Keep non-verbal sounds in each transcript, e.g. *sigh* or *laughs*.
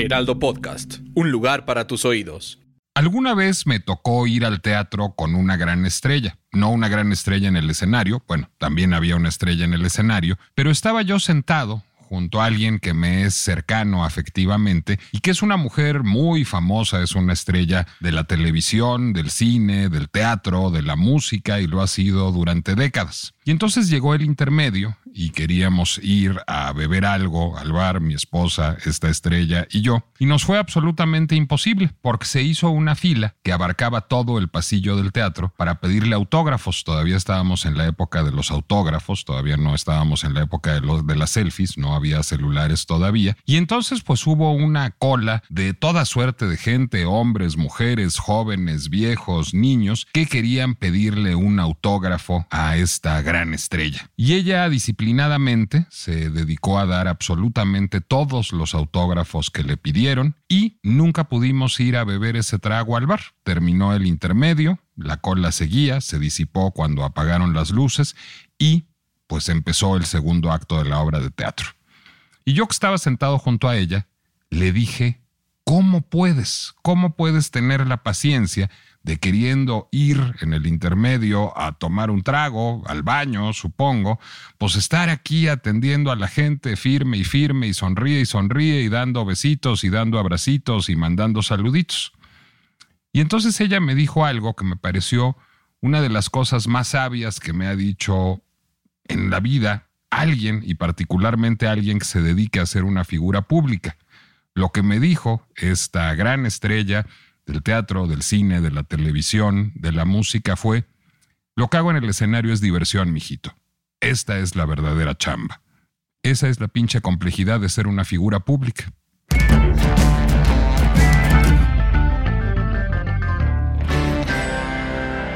Heraldo Podcast, un lugar para tus oídos. Alguna vez me tocó ir al teatro con una gran estrella. No una gran estrella en el escenario, bueno, también había una estrella en el escenario, pero estaba yo sentado junto a alguien que me es cercano afectivamente y que es una mujer muy famosa, es una estrella de la televisión, del cine, del teatro, de la música y lo ha sido durante décadas. Y entonces llegó el intermedio y queríamos ir a beber algo al bar, mi esposa, esta estrella y yo, y nos fue absolutamente imposible porque se hizo una fila que abarcaba todo el pasillo del teatro para pedirle autógrafos. Todavía estábamos en la época de los autógrafos, todavía no estábamos en la época de, los, de las selfies, no había celulares todavía. Y entonces pues hubo una cola de toda suerte de gente, hombres, mujeres, jóvenes, viejos, niños, que querían pedirle un autógrafo a esta gran estrella. Y ella disciplinadamente se dedicó a dar absolutamente todos los autógrafos que le pidieron y nunca pudimos ir a beber ese trago al bar. Terminó el intermedio, la cola seguía, se disipó cuando apagaron las luces y pues empezó el segundo acto de la obra de teatro. Y yo que estaba sentado junto a ella, le dije, ¿cómo puedes? ¿Cómo puedes tener la paciencia de queriendo ir en el intermedio a tomar un trago, al baño, supongo, pues estar aquí atendiendo a la gente firme y firme y sonríe y sonríe y dando besitos y dando abracitos y mandando saluditos. Y entonces ella me dijo algo que me pareció una de las cosas más sabias que me ha dicho en la vida alguien, y particularmente alguien que se dedique a ser una figura pública. Lo que me dijo esta gran estrella del teatro, del cine, de la televisión, de la música fue, lo que hago en el escenario es diversión, mijito. Esta es la verdadera chamba. Esa es la pinche complejidad de ser una figura pública.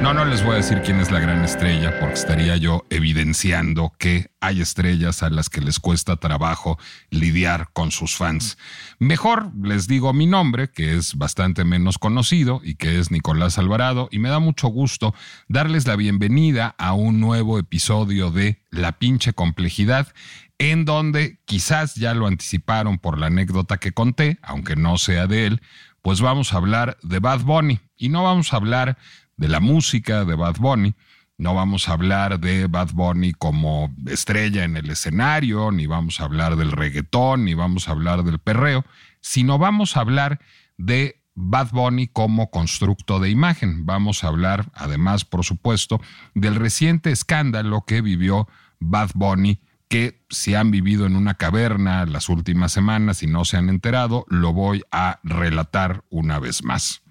No, no les voy a decir quién es la gran estrella porque estaría yo evidenciando que hay estrellas a las que les cuesta trabajo lidiar con sus fans. Mejor les digo mi nombre, que es bastante menos conocido y que es Nicolás Alvarado, y me da mucho gusto darles la bienvenida a un nuevo episodio de La pinche complejidad, en donde quizás ya lo anticiparon por la anécdota que conté, aunque no sea de él, pues vamos a hablar de Bad Bunny y no vamos a hablar de la música de Bad Bunny. No vamos a hablar de Bad Bunny como estrella en el escenario, ni vamos a hablar del reggaetón, ni vamos a hablar del perreo, sino vamos a hablar de Bad Bunny como constructo de imagen. Vamos a hablar, además, por supuesto, del reciente escándalo que vivió Bad Bunny, que si han vivido en una caverna las últimas semanas y no se han enterado, lo voy a relatar una vez más.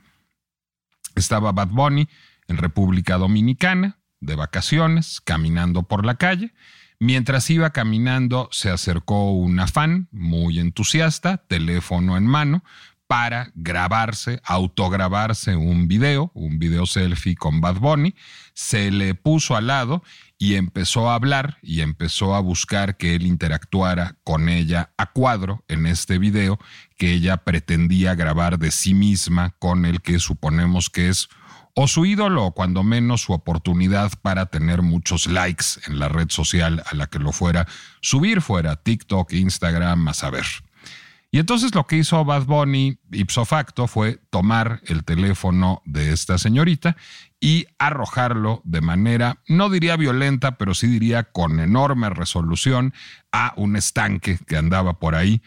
Estaba Bad Bunny en República Dominicana, de vacaciones, caminando por la calle. Mientras iba caminando, se acercó una fan muy entusiasta, teléfono en mano, para grabarse, autograbarse un video, un video selfie con Bad Bunny. Se le puso al lado y empezó a hablar y empezó a buscar que él interactuara con ella a cuadro en este video que ella pretendía grabar de sí misma con el que suponemos que es o su ídolo o cuando menos su oportunidad para tener muchos likes en la red social a la que lo fuera subir fuera TikTok, Instagram, a saber. Y entonces lo que hizo Bad Bunny ipso facto fue tomar el teléfono de esta señorita y arrojarlo de manera, no diría violenta, pero sí diría con enorme resolución a un estanque que andaba por ahí,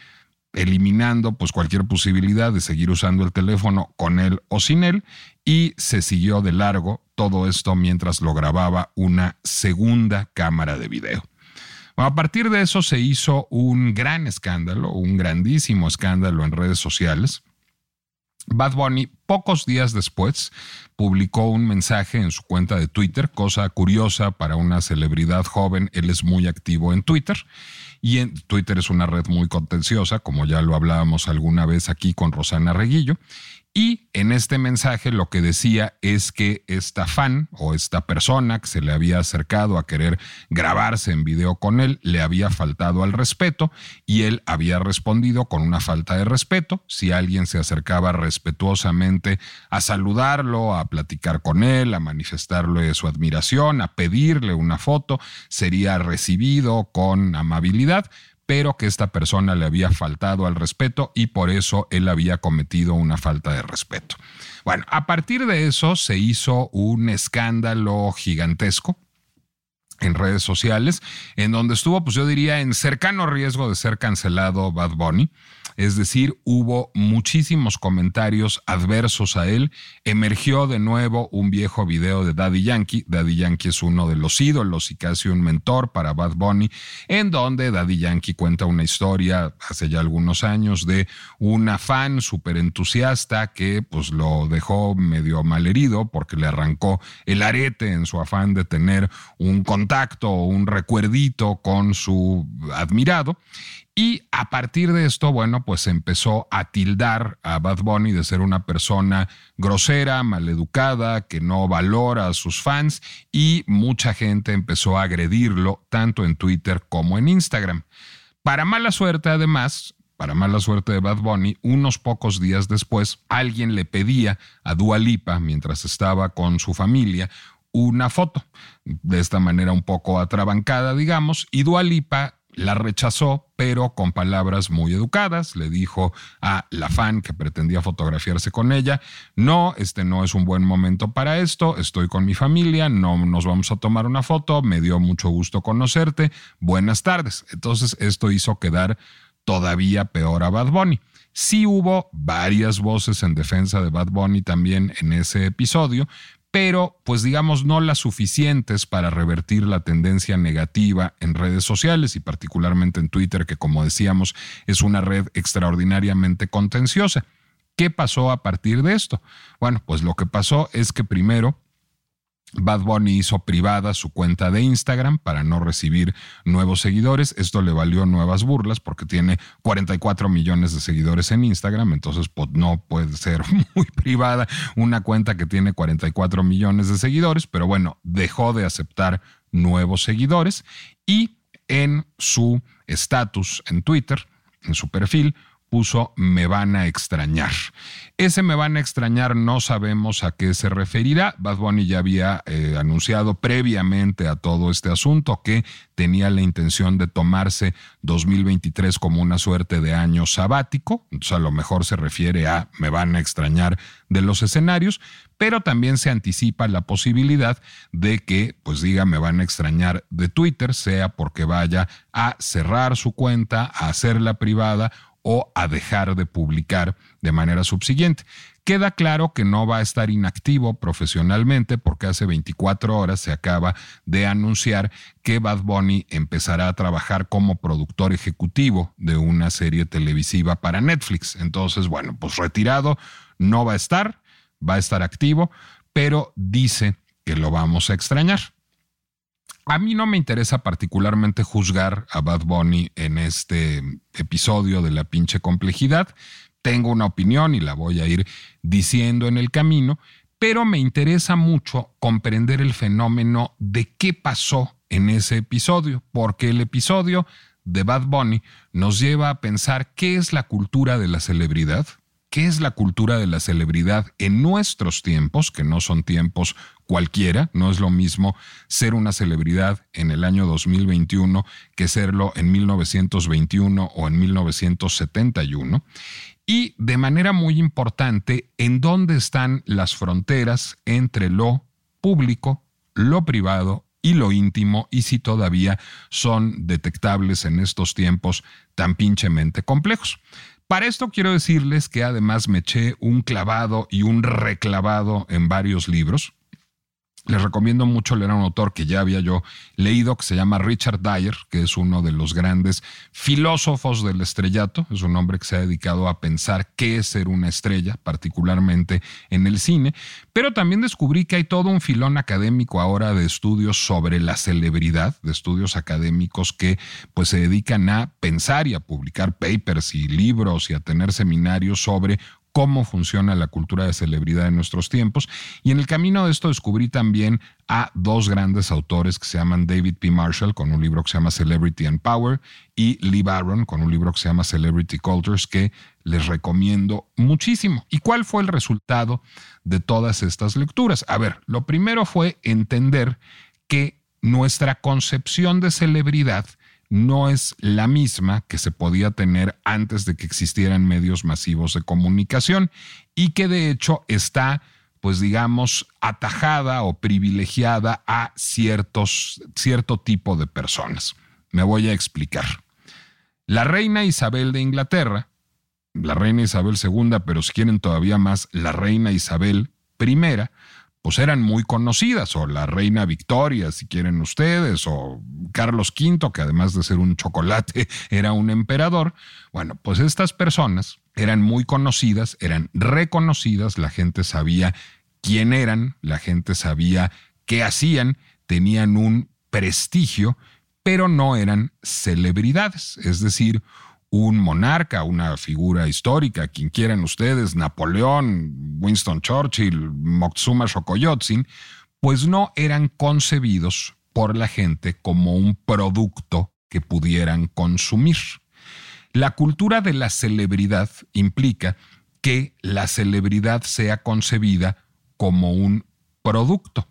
eliminando pues cualquier posibilidad de seguir usando el teléfono con él o sin él y se siguió de largo todo esto mientras lo grababa una segunda cámara de video. a partir de eso se hizo un gran escándalo, un grandísimo escándalo en redes sociales. Bad Bunny, pocos días después, publicó un mensaje en su cuenta de Twitter, cosa curiosa para una celebridad joven, él es muy activo en Twitter, y en Twitter es una red muy contenciosa, como ya lo hablábamos alguna vez aquí con Rosana Reguillo, y en este mensaje lo que decía es que esta fan o esta persona que se le había acercado a querer grabarse en video con él le había faltado al respeto y él había respondido con una falta de respeto. Si alguien se acercaba respetuosamente a saludarlo, a platicar con él, a manifestarle su admiración, a pedirle una foto, sería recibido con amabilidad pero que esta persona le había faltado al respeto y por eso él había cometido una falta de respeto. Bueno, a partir de eso se hizo un escándalo gigantesco en redes sociales, en donde estuvo, pues yo diría, en cercano riesgo de ser cancelado Bad Bunny. Es decir, hubo muchísimos comentarios adversos a él. Emergió de nuevo un viejo video de Daddy Yankee. Daddy Yankee es uno de los ídolos y casi un mentor para Bad Bunny, en donde Daddy Yankee cuenta una historia hace ya algunos años de una fan súper entusiasta que pues lo dejó medio malherido porque le arrancó el arete en su afán de tener un contacto o un recuerdito con su admirado y a partir de esto, bueno, pues empezó a tildar a Bad Bunny de ser una persona grosera, maleducada, que no valora a sus fans y mucha gente empezó a agredirlo tanto en Twitter como en Instagram. Para mala suerte, además, para mala suerte de Bad Bunny, unos pocos días después, alguien le pedía a Dua Lipa, mientras estaba con su familia, una foto, de esta manera un poco atrabancada, digamos, y Dua Lipa la rechazó, pero con palabras muy educadas. Le dijo a la fan que pretendía fotografiarse con ella, no, este no es un buen momento para esto, estoy con mi familia, no nos vamos a tomar una foto, me dio mucho gusto conocerte, buenas tardes. Entonces esto hizo quedar todavía peor a Bad Bunny. Sí hubo varias voces en defensa de Bad Bunny también en ese episodio, pero pues digamos no las suficientes para revertir la tendencia negativa en redes sociales y particularmente en Twitter, que como decíamos es una red extraordinariamente contenciosa. ¿Qué pasó a partir de esto? Bueno, pues lo que pasó es que primero Bad Bunny hizo privada su cuenta de Instagram para no recibir nuevos seguidores. Esto le valió nuevas burlas porque tiene 44 millones de seguidores en Instagram, entonces pues, no puede ser *laughs* muy privada una cuenta que tiene 44 millones de seguidores, pero bueno, dejó de aceptar nuevos seguidores y en su estatus en Twitter, en su perfil, puso me van a extrañar. Ese me van a extrañar no sabemos a qué se referirá. Bad Bunny ya había eh, anunciado previamente a todo este asunto que tenía la intención de tomarse 2023 como una suerte de año sabático. Entonces a lo mejor se refiere a me van a extrañar de los escenarios, pero también se anticipa la posibilidad de que, pues diga, me van a extrañar de Twitter, sea porque vaya a cerrar su cuenta, a hacerla privada o a dejar de publicar de manera subsiguiente. Queda claro que no va a estar inactivo profesionalmente porque hace 24 horas se acaba de anunciar que Bad Bunny empezará a trabajar como productor ejecutivo de una serie televisiva para Netflix. Entonces, bueno, pues retirado no va a estar, va a estar activo, pero dice que lo vamos a extrañar. A mí no me interesa particularmente juzgar a Bad Bunny en este episodio de la pinche complejidad. Tengo una opinión y la voy a ir diciendo en el camino, pero me interesa mucho comprender el fenómeno de qué pasó en ese episodio, porque el episodio de Bad Bunny nos lleva a pensar qué es la cultura de la celebridad, qué es la cultura de la celebridad en nuestros tiempos, que no son tiempos cualquiera, no es lo mismo ser una celebridad en el año 2021 que serlo en 1921 o en 1971. Y de manera muy importante, en dónde están las fronteras entre lo público, lo privado y lo íntimo y si todavía son detectables en estos tiempos tan pinchemente complejos. Para esto quiero decirles que además me eché un clavado y un reclavado en varios libros Les recomiendo mucho leer a un autor que ya había yo leído, que se llama Richard Dyer, que es uno de los grandes filósofos del estrellato. Es un hombre que se ha dedicado a pensar qué es ser una estrella, particularmente en el cine. Pero también descubrí que hay todo un filón académico ahora de estudios sobre la celebridad, de estudios académicos que pues se dedican a pensar y a publicar papers y libros y a tener seminarios sobre cómo funciona la cultura de celebridad en nuestros tiempos. Y en el camino de esto descubrí también a dos grandes autores que se llaman David P. Marshall con un libro que se llama Celebrity and Power y Lee Barron con un libro que se llama Celebrity Cultures que les recomiendo muchísimo. ¿Y cuál fue el resultado de todas estas lecturas? A ver, lo primero fue entender que nuestra concepción de celebridad no es la misma que se podía tener antes de que existieran medios masivos de comunicación y que de hecho está, pues digamos, atajada o privilegiada a ciertos, cierto tipo de personas. Me voy a explicar. La reina Isabel de Inglaterra, la reina Isabel II, pero si quieren todavía más, la reina Isabel I, pues eran muy conocidas, o la reina Victoria, si quieren ustedes, o Carlos V, que además de ser un chocolate, *laughs* era un emperador. Bueno, pues estas personas eran muy conocidas, eran reconocidas, la gente sabía quién eran, la gente sabía qué hacían, tenían un prestigio, pero no eran celebridades, es decir, un monarca, una figura histórica, quien quieran ustedes, Napoleón, Winston Churchill, Moctezuma Xocoyotzin, pues no eran concebidos por la gente como un producto que pudieran consumir. La cultura de la celebridad implica que la celebridad sea concebida como un producto.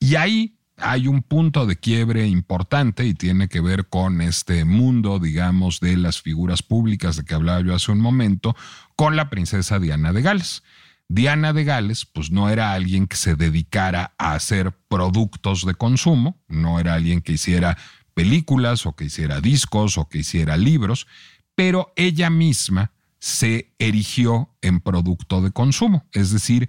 Y ahí hay un punto de quiebre importante y tiene que ver con este mundo, digamos, de las figuras públicas de que hablaba yo hace un momento, con la princesa Diana de Gales. Diana de Gales, pues no era alguien que se dedicara a hacer productos de consumo, no era alguien que hiciera películas o que hiciera discos o que hiciera libros, pero ella misma se erigió en producto de consumo, es decir,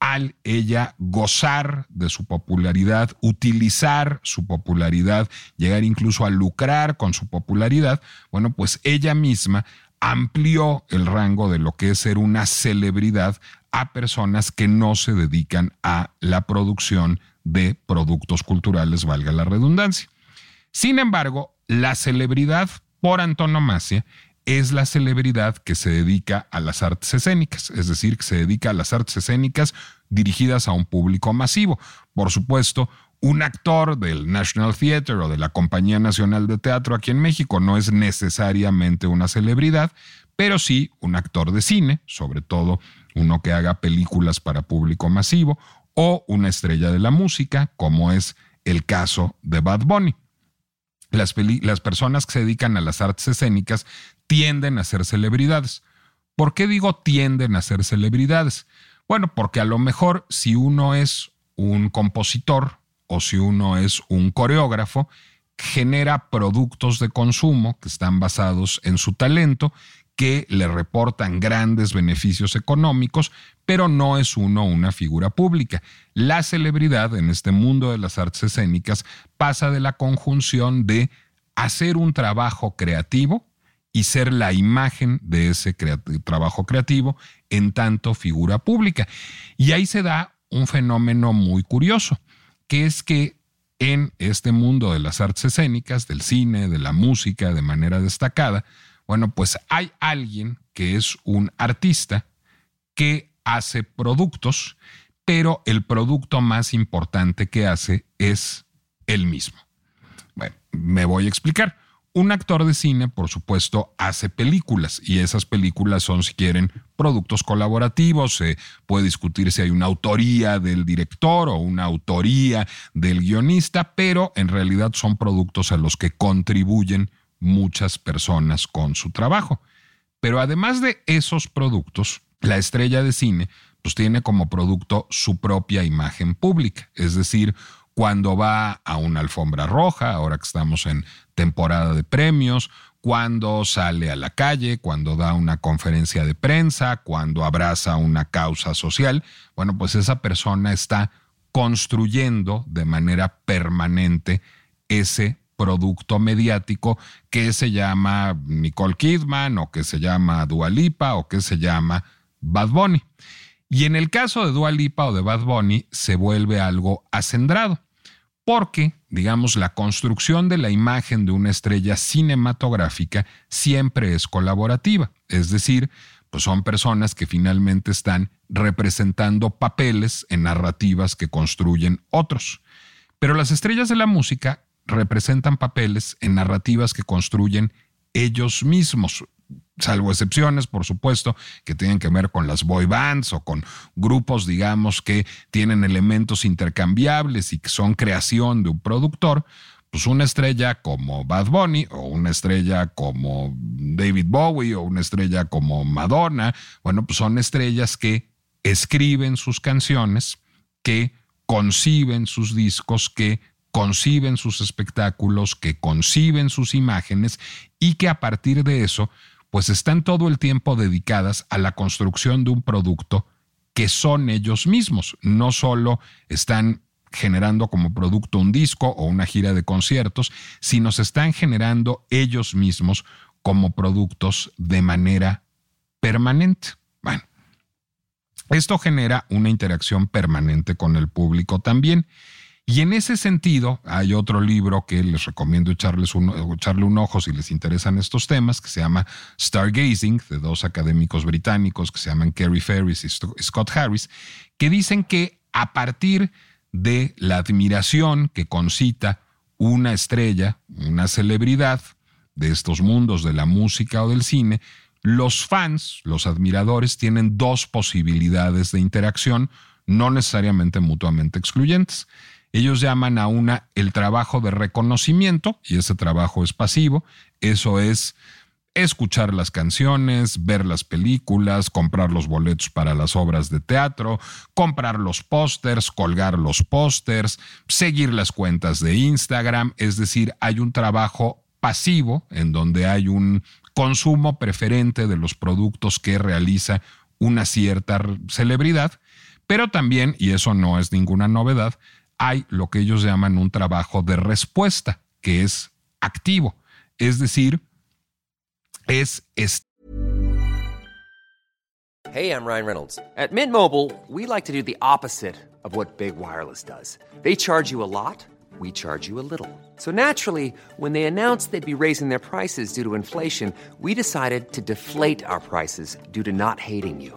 al ella gozar de su popularidad, utilizar su popularidad, llegar incluso a lucrar con su popularidad, bueno, pues ella misma amplió el rango de lo que es ser una celebridad a personas que no se dedican a la producción de productos culturales, valga la redundancia. Sin embargo, la celebridad por antonomasia es la celebridad que se dedica a las artes escénicas, es decir, que se dedica a las artes escénicas dirigidas a un público masivo. Por supuesto, un actor del National Theatre o de la Compañía Nacional de Teatro aquí en México no es necesariamente una celebridad, pero sí un actor de cine, sobre todo uno que haga películas para público masivo, o una estrella de la música, como es el caso de Bad Bunny. Las, las, personas que se dedican a las artes escénicas tienden a ser celebridades. ¿Por qué digo tienden a ser celebridades? Bueno, porque a lo mejor si uno es un compositor o si uno es un coreógrafo, genera productos de consumo que están basados en su talento, que le reportan grandes beneficios económicos, pero no es uno una figura pública. La celebridad en este mundo de las artes escénicas pasa de la conjunción de hacer un trabajo creativo, y ser la imagen de ese trabajo creativo en tanto figura pública. Y ahí se da un fenómeno muy curioso, que es que en este mundo de las artes escénicas, del cine, de la música, de manera destacada, bueno, pues hay alguien que es un artista que hace productos, pero el producto más importante que hace es él mismo. Bueno, me voy a explicar. Un actor de cine, por supuesto, hace películas y esas películas son, si quieren, productos colaborativos. Se puede discutir si hay una autoría del director o una autoría del guionista, pero en realidad son productos a los que contribuyen muchas personas con su trabajo. Pero además de esos productos, la estrella de cine pues tiene como producto su propia imagen pública, es decir, cuando va a una alfombra roja, ahora que estamos en temporada de premios, cuando sale a la calle, cuando da una conferencia de prensa, cuando abraza una causa social, bueno, pues esa persona está construyendo de manera permanente ese producto mediático que se llama Nicole Kidman o que se llama Dua Lipa o que se llama Bad Bunny. Y en el caso de Dua Lipa o de Bad Bunny se vuelve algo acendrado, porque, digamos, la construcción de la imagen de una estrella cinematográfica siempre es colaborativa, es decir, pues son personas que finalmente están representando papeles en narrativas que construyen otros. Pero las estrellas de la música representan papeles en narrativas que construyen ellos mismos, salvo excepciones, por supuesto, que tienen que ver con las boy bands o con grupos, digamos, que tienen elementos intercambiables y que son creación de un productor, pues una estrella como Bad Bunny o una estrella como David Bowie o una estrella como Madonna, bueno, pues son estrellas que escriben sus canciones, que conciben sus discos, que conciben sus espectáculos, que conciben sus imágenes y que a partir de eso, pues están todo el tiempo dedicadas a la construcción de un producto que son ellos mismos, no solo están generando como producto un disco o una gira de conciertos, sino se están generando ellos mismos como productos de manera permanente. Bueno, esto genera una interacción permanente con el público también. Y en ese sentido, hay otro libro que les recomiendo echarles un, echarle un ojo si les interesan estos temas, que se llama Stargazing, de dos académicos británicos que se llaman Kerry Ferris y Scott Harris, que dicen que a partir de la admiración que concita una estrella, una celebridad de estos mundos de la música o del cine, los fans, los admiradores, tienen dos posibilidades de interacción, no necesariamente mutuamente excluyentes. Ellos llaman a una el trabajo de reconocimiento, y ese trabajo es pasivo, eso es escuchar las canciones, ver las películas, comprar los boletos para las obras de teatro, comprar los pósters, colgar los pósters, seguir las cuentas de Instagram, es decir, hay un trabajo pasivo en donde hay un consumo preferente de los productos que realiza una cierta celebridad, pero también, y eso no es ninguna novedad, hay lo que ellos llaman un trabajo de respuesta, que es activo, es decir, es Hey, I'm Ryan Reynolds. At Mint Mobile, we like to do the opposite of what Big Wireless does. They charge you a lot, we charge you a little. So naturally, when they announced they'd be raising their prices due to inflation, we decided to deflate our prices due to not hating you.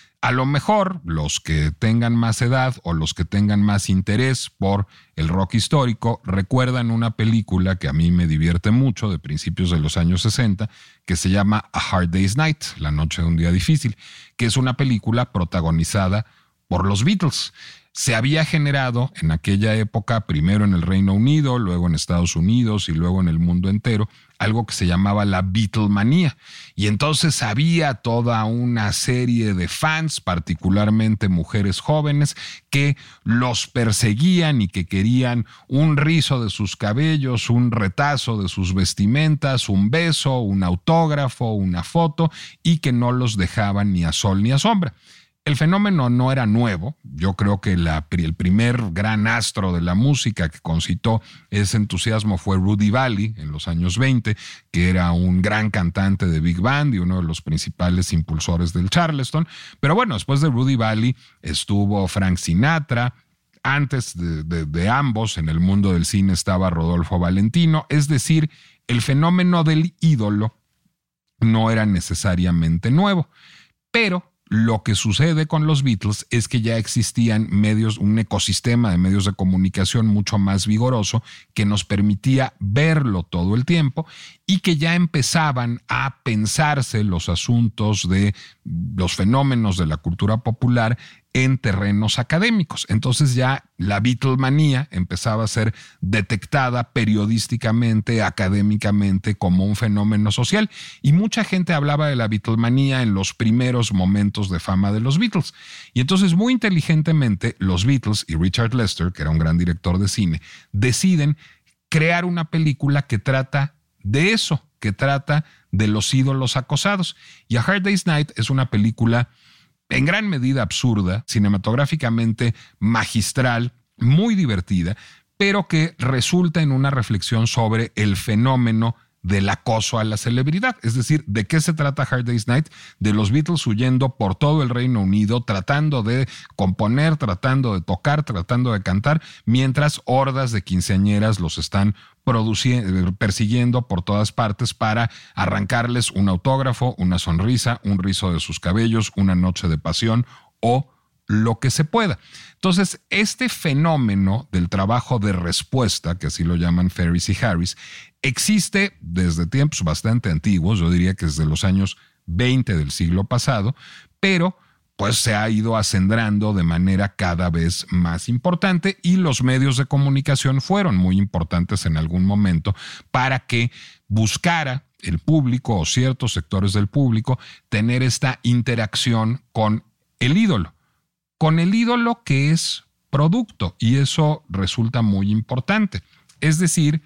A lo mejor los que tengan más edad o los que tengan más interés por el rock histórico recuerdan una película que a mí me divierte mucho de principios de los años 60 que se llama A Hard Day's Night, La Noche de un Día Difícil, que es una película protagonizada por los Beatles se había generado en aquella época, primero en el Reino Unido, luego en Estados Unidos y luego en el mundo entero, algo que se llamaba la Beatlemanía. Y entonces había toda una serie de fans, particularmente mujeres jóvenes, que los perseguían y que querían un rizo de sus cabellos, un retazo de sus vestimentas, un beso, un autógrafo, una foto, y que no los dejaban ni a sol ni a sombra. El fenómeno no era nuevo. Yo creo que el primer gran astro de la música que concitó ese entusiasmo fue Rudy Valley en los años 20, que era un gran cantante de Big Band y uno de los principales impulsores del Charleston. Pero bueno, después de Rudy Valley estuvo Frank Sinatra, antes de, ambos, en el mundo del cine estaba Rodolfo Valentino, es decir, el fenómeno del ídolo no era necesariamente nuevo, pero lo que sucede con los Beatles es que ya existían medios, un ecosistema de medios de comunicación mucho más vigoroso que nos permitía verlo todo el tiempo y que ya empezaban a pensarse los asuntos de los fenómenos de la cultura popular en terrenos académicos. Entonces ya la Beatlemanía empezaba a ser detectada periodísticamente, académicamente como un fenómeno social y mucha gente hablaba de la Beatlemanía en los primeros momentos de fama de los Beatles. Y entonces muy inteligentemente los Beatles y Richard Lester, que era un gran director de cine, deciden crear una película que trata de eso, que trata de los ídolos acosados. Y A Hard Day's Night es una película en gran medida absurda, cinematográficamente magistral, muy divertida, pero que resulta en una reflexión sobre el fenómeno del acoso a la celebridad. Es decir, ¿de qué se trata Hard Day's Night? De los Beatles huyendo por todo el Reino Unido, tratando de componer, tratando de tocar, tratando de cantar, mientras hordas de quinceañeras los están persiguiendo por todas partes para arrancarles un autógrafo, una sonrisa, un rizo de sus cabellos, una noche de pasión o lo que se pueda. Entonces, este fenómeno del trabajo de respuesta, que así lo llaman Ferris y Harris, existe desde tiempos bastante antiguos, yo diría que desde los años 20 del siglo pasado, pero pues se ha ido acendrando de manera cada vez más importante y los medios de comunicación fueron muy importantes en algún momento para que buscara el público o ciertos sectores del público tener esta interacción con el ídolo, con el ídolo que es producto y eso resulta muy importante. Es decir,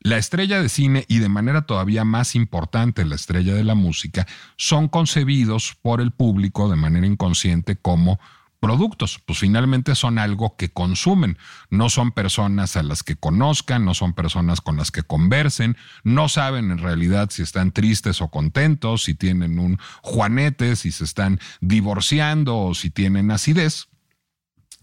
la estrella de cine y de manera todavía más importante la estrella de la música son concebidos por el público de manera inconsciente como productos, pues finalmente son algo que consumen, no son personas a las que conozcan, no son personas con las que conversen, no saben en realidad si están tristes o contentos, si tienen un juanete, si se están divorciando o si tienen acidez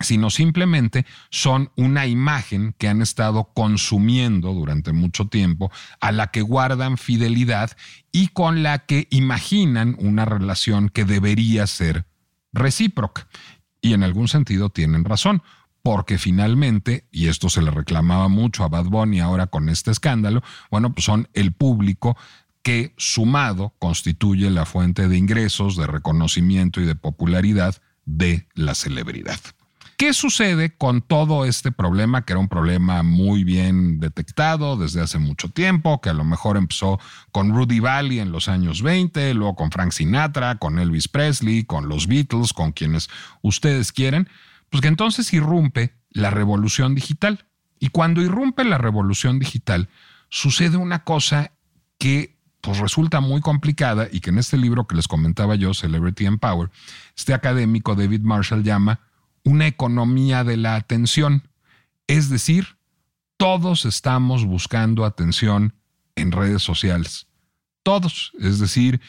sino simplemente son una imagen que han estado consumiendo durante mucho tiempo, a la que guardan fidelidad y con la que imaginan una relación que debería ser recíproca. Y en algún sentido tienen razón, porque finalmente, y esto se le reclamaba mucho a Bad Bunny ahora con este escándalo, bueno, pues son el público que sumado constituye la fuente de ingresos, de reconocimiento y de popularidad de la celebridad. ¿Qué sucede con todo este problema, que era un problema muy bien detectado desde hace mucho tiempo, que a lo mejor empezó con Rudy Valley en los años 20, luego con Frank Sinatra, con Elvis Presley, con los Beatles, con quienes ustedes quieren? Pues que entonces irrumpe la revolución digital. Y cuando irrumpe la revolución digital, sucede una cosa que pues resulta muy complicada y que en este libro que les comentaba yo, Celebrity and Power, este académico David Marshall llama una economía de la atención. Es decir, todos estamos buscando atención en redes sociales. Todos. Es decir,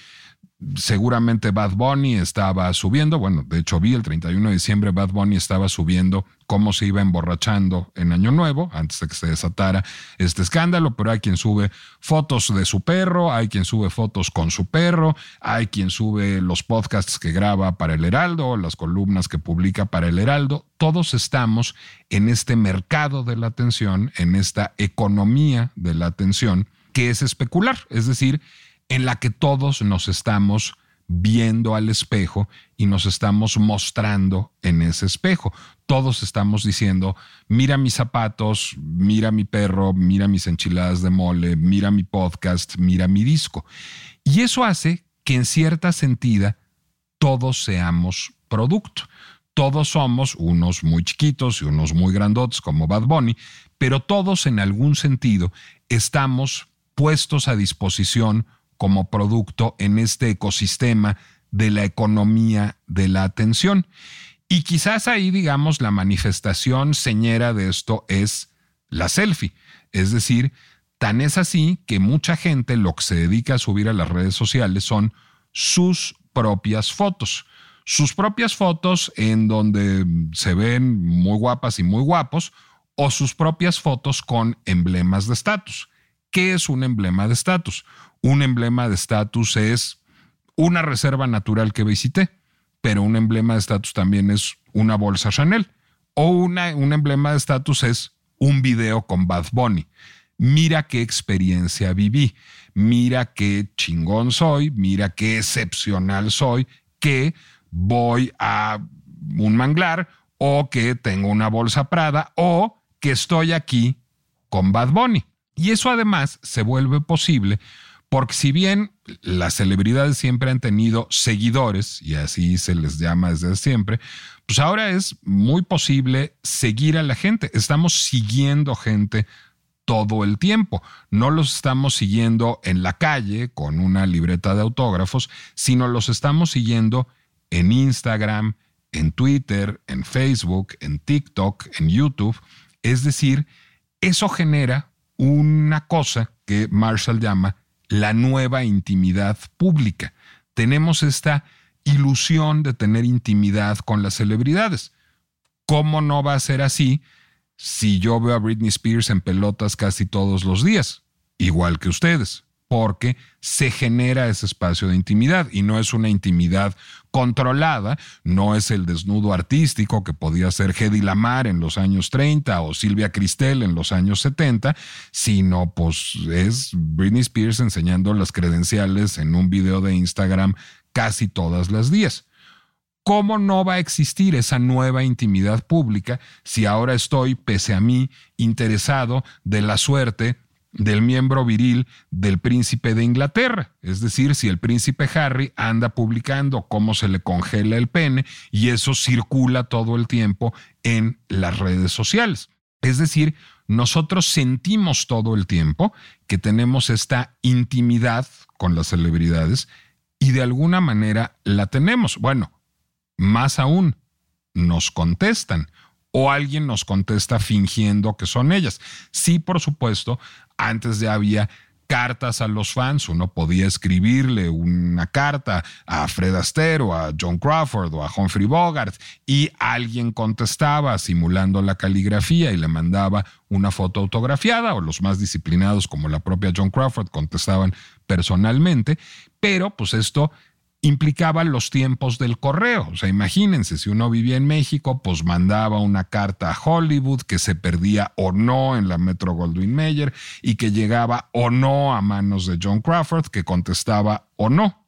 seguramente Bad Bunny estaba subiendo, bueno, de hecho vi el 31 de diciembre Bad Bunny estaba subiendo cómo se iba emborrachando en Año Nuevo, antes de que se desatara este escándalo, pero hay quien sube fotos de su perro, hay quien sube fotos con su perro, hay quien sube los podcasts que graba para el Heraldo, las columnas que publica para el Heraldo, todos estamos en este mercado de la atención, en esta economía de la atención que es especular, es decir, en la que todos nos estamos viendo al espejo y nos estamos mostrando en ese espejo. Todos estamos diciendo, mira mis zapatos, mira mi perro, mira mis enchiladas de mole, mira mi podcast, mira mi disco. Y eso hace que en cierta sentida todos seamos producto. Todos somos unos muy chiquitos y unos muy grandotes como Bad Bunny, pero todos en algún sentido estamos puestos a disposición como producto en este ecosistema de la economía de la atención. Y quizás ahí, digamos, la manifestación señera de esto es la selfie. Es decir, tan es así que mucha gente lo que se dedica a subir a las redes sociales son sus propias fotos. Sus propias fotos en donde se ven muy guapas y muy guapos o sus propias fotos con emblemas de estatus. ¿Qué es un emblema de estatus? Un emblema de estatus es una reserva natural que visité, pero un emblema de estatus también es una bolsa Chanel. O una, un emblema de estatus es un video con Bad Bunny. Mira qué experiencia viví, mira qué chingón soy, mira qué excepcional soy, que voy a un manglar o que tengo una bolsa Prada o que estoy aquí con Bad Bunny. Y eso además se vuelve posible porque si bien las celebridades siempre han tenido seguidores, y así se les llama desde siempre, pues ahora es muy posible seguir a la gente. Estamos siguiendo gente todo el tiempo. No los estamos siguiendo en la calle con una libreta de autógrafos, sino los estamos siguiendo en Instagram, en Twitter, en Facebook, en TikTok, en YouTube. Es decir, eso genera una cosa que Marshall llama la nueva intimidad pública. Tenemos esta ilusión de tener intimidad con las celebridades. ¿Cómo no va a ser así si yo veo a Britney Spears en pelotas casi todos los días? Igual que ustedes porque se genera ese espacio de intimidad y no es una intimidad controlada, no es el desnudo artístico que podía ser Hedy Lamar en los años 30 o Silvia Cristel en los años 70, sino pues es Britney Spears enseñando las credenciales en un video de Instagram casi todas las días. ¿Cómo no va a existir esa nueva intimidad pública si ahora estoy, pese a mí, interesado de la suerte del miembro viril del príncipe de Inglaterra. Es decir, si el príncipe Harry anda publicando cómo se le congela el pene y eso circula todo el tiempo en las redes sociales. Es decir, nosotros sentimos todo el tiempo que tenemos esta intimidad con las celebridades y de alguna manera la tenemos. Bueno, más aún, nos contestan o alguien nos contesta fingiendo que son ellas. Sí, por supuesto, antes ya había cartas a los fans, uno podía escribirle una carta a Fred Astaire o a John Crawford o a Humphrey Bogart y alguien contestaba simulando la caligrafía y le mandaba una foto autografiada o los más disciplinados como la propia John Crawford contestaban personalmente, pero pues esto implicaba los tiempos del correo. O sea, imagínense, si uno vivía en México, pues mandaba una carta a Hollywood que se perdía o no en la Metro Goldwyn Mayer y que llegaba o no a manos de John Crawford, que contestaba o no.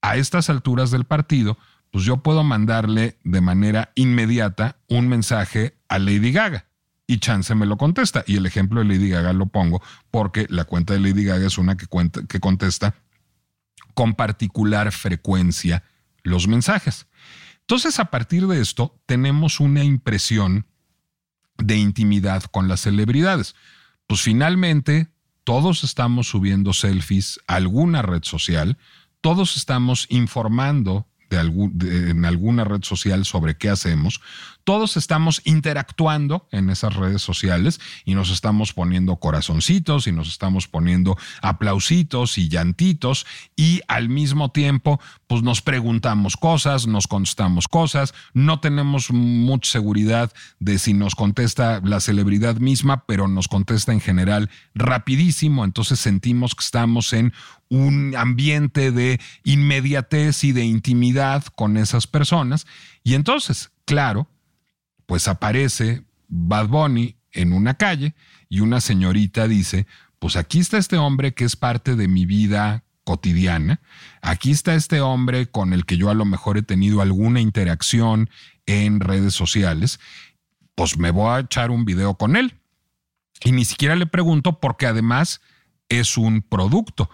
A estas alturas del partido, pues yo puedo mandarle de manera inmediata un mensaje a Lady Gaga y Chance me lo contesta. Y el ejemplo de Lady Gaga lo pongo porque la cuenta de Lady Gaga es una que, cuenta, que contesta con particular frecuencia los mensajes. Entonces, a partir de esto, tenemos una impresión de intimidad con las celebridades. Pues finalmente, todos estamos subiendo selfies a alguna red social, todos estamos informando en alguna red social sobre qué hacemos, todos estamos interactuando en esas redes sociales y nos estamos poniendo corazoncitos y nos estamos poniendo aplausitos y llantitos y al mismo tiempo pues nos preguntamos cosas, nos contestamos cosas, no tenemos mucha seguridad de si nos contesta la celebridad misma, pero nos contesta en general rapidísimo, entonces sentimos que estamos en un ambiente de inmediatez y de intimidad con esas personas. Y entonces, claro, pues aparece Bad Bunny en una calle y una señorita dice, pues aquí está este hombre que es parte de mi vida cotidiana, aquí está este hombre con el que yo a lo mejor he tenido alguna interacción en redes sociales, pues me voy a echar un video con él. Y ni siquiera le pregunto porque además es un producto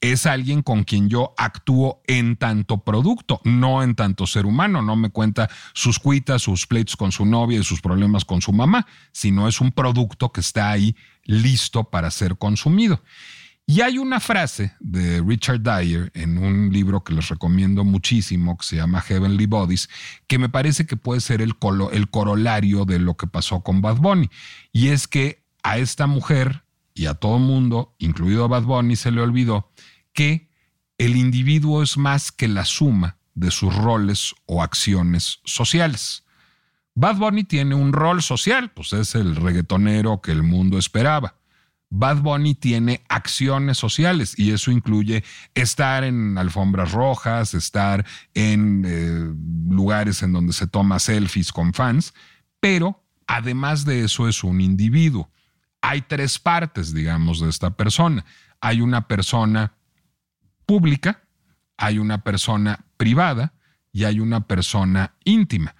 es alguien con quien yo actúo en tanto producto, no en tanto ser humano. No me cuenta sus cuitas, sus pleitos con su novia y sus problemas con su mamá, sino es un producto que está ahí listo para ser consumido. Y hay una frase de Richard Dyer en un libro que les recomiendo muchísimo, que se llama Heavenly Bodies, que me parece que puede ser el, corolario de lo que pasó con Bad Bunny. Y es que a esta mujer y a todo mundo, incluido a Bad Bunny, se le olvidó que el individuo es más que la suma de sus roles o acciones sociales. Bad Bunny tiene un rol social, pues es el reggaetonero que el mundo esperaba. Bad Bunny tiene acciones sociales y eso incluye estar en alfombras rojas, estar en eh, lugares en donde se toma selfies con fans, pero además de eso es un individuo. Hay tres partes, digamos, de esta persona. Hay una persona pública, hay una persona privada y hay una persona íntima.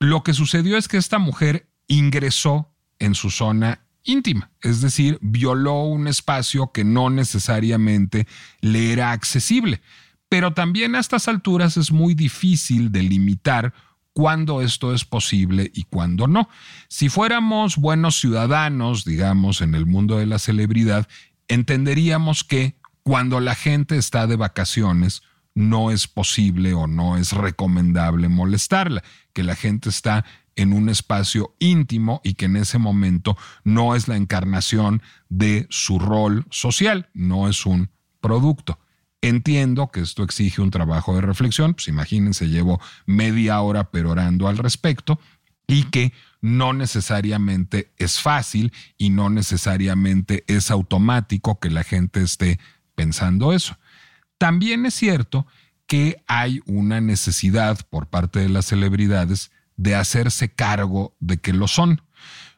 Lo que sucedió es que esta mujer ingresó en su zona íntima, es decir, violó un espacio que no necesariamente le era accesible. Pero también a estas alturas es muy difícil delimitar cuándo esto es posible y cuándo no. Si fuéramos buenos ciudadanos, digamos, en el mundo de la celebridad, entenderíamos que cuando la gente está de vacaciones, no es posible o no es recomendable molestarla, que la gente está en un espacio íntimo y que en ese momento no es la encarnación de su rol social, no es un producto. Entiendo que esto exige un trabajo de reflexión, pues imagínense, llevo media hora perorando al respecto y que no necesariamente es fácil y no necesariamente es automático que la gente esté pensando eso. También es cierto que hay una necesidad por parte de las celebridades de hacerse cargo de que lo son.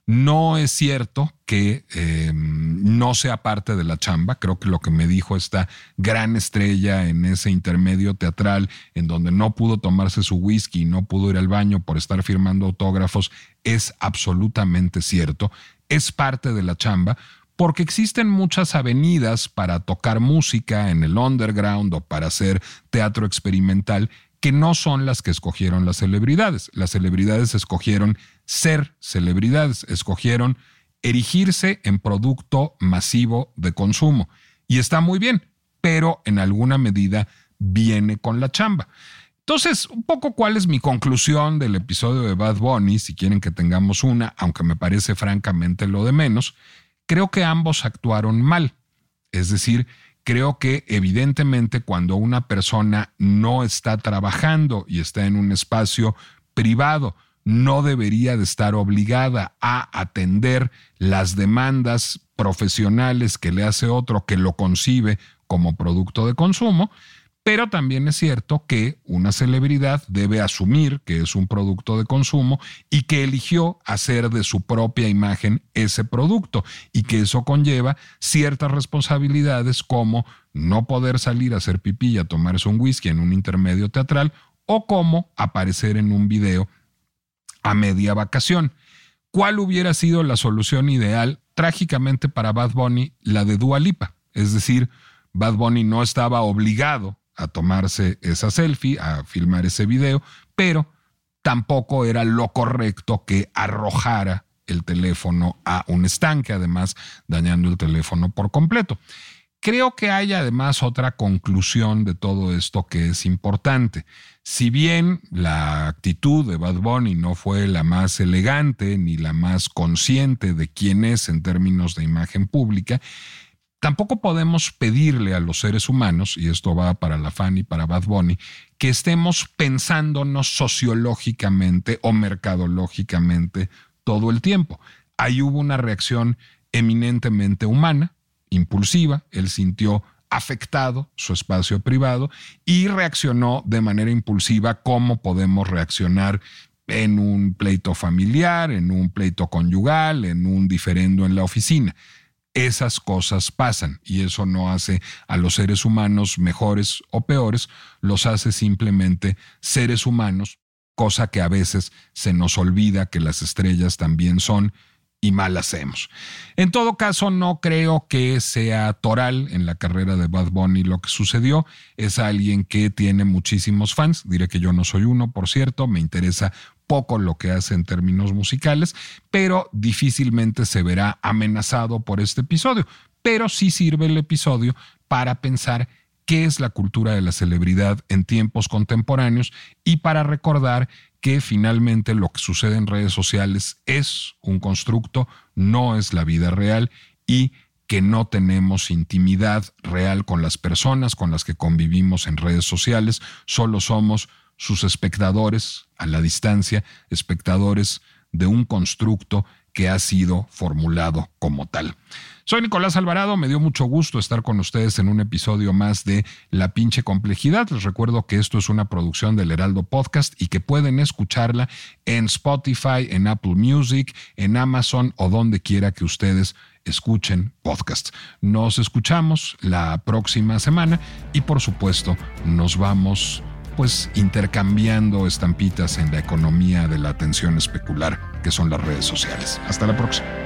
No es cierto que em, no sea parte de la chamba. Creo que lo que me dijo esta gran estrella en ese intermedio teatral, en donde no pudo tomarse su whisky y no pudo ir al baño por estar firmando autógrafos, es absolutamente cierto. Es parte de la chamba porque existen muchas avenidas para tocar música en el underground o para hacer teatro experimental que no son las que escogieron las celebridades. Las celebridades escogieron ser celebridades, escogieron erigirse en producto masivo de consumo. Y está muy bien, pero en alguna medida viene con la chamba. Entonces, un poco cuál es mi conclusión del episodio de Bad Bunny, si quieren que tengamos una, aunque me parece francamente lo de menos, creo que ambos actuaron mal. Es decir, creo que evidentemente cuando una persona no está trabajando y está en un espacio privado, no debería de estar obligada a atender las demandas profesionales que le hace otro que lo concibe como producto de consumo, pero también es cierto que una celebridad debe asumir que es un producto de consumo y que eligió hacer de su propia imagen ese producto y que eso conlleva ciertas responsabilidades como no poder salir a hacer pipí y a tomarse un whisky en un intermedio teatral o como aparecer en un video a media vacación. ¿Cuál hubiera sido la solución ideal? Trágicamente para Bad Bunny, la de Dua Lipa. Es decir, Bad Bunny no estaba obligado a tomarse esa selfie, a filmar ese video, pero tampoco era lo correcto que arrojara el teléfono a un estanque, además dañando el teléfono por completo. Creo que hay además otra conclusión de todo esto que es importante. Si bien la actitud de Bad Bunny no fue la más elegante ni la más consciente de quién es en términos de imagen pública, Tampoco podemos pedirle a los seres humanos, y esto va para la fan y para Bad Bunny, que estemos pensándonos sociológicamente o mercadológicamente todo el tiempo. Ahí hubo una reacción eminentemente humana, impulsiva, él sintió afectado su espacio privado y reaccionó de manera impulsiva como podemos reaccionar en un pleito familiar, en un pleito conyugal, en un diferendo en la oficina esas cosas pasan y eso no hace a los seres humanos mejores o peores, los hace simplemente seres humanos, cosa que a veces se nos olvida que las estrellas también son y mal hacemos. En todo caso, no creo que sea toral en la carrera de Bad Bunny lo que sucedió. Es alguien que tiene muchísimos fans. Diré que yo no soy uno, por cierto. Me interesa poco lo que hace en términos musicales, pero difícilmente se verá amenazado por este episodio. Pero sí sirve el episodio para pensar qué es la cultura de la celebridad en tiempos contemporáneos y para recordar que finalmente lo que sucede en redes sociales es un constructo, no es la vida real y que no tenemos intimidad real con las personas con las que convivimos en redes sociales, solo somos sus espectadores a la distancia, espectadores de un constructo que ha sido formulado como tal. Soy Nicolás Alvarado, me dio mucho gusto estar con ustedes en un episodio más de La pinche complejidad. Les recuerdo que esto es una producción del Heraldo Podcast y que pueden escucharla en Spotify, en Apple Music, en Amazon o donde quiera que ustedes escuchen podcast. Nos escuchamos la próxima semana y por supuesto nos vamos pues intercambiando estampitas en la economía de la atención especular que son las redes sociales. Hasta la próxima.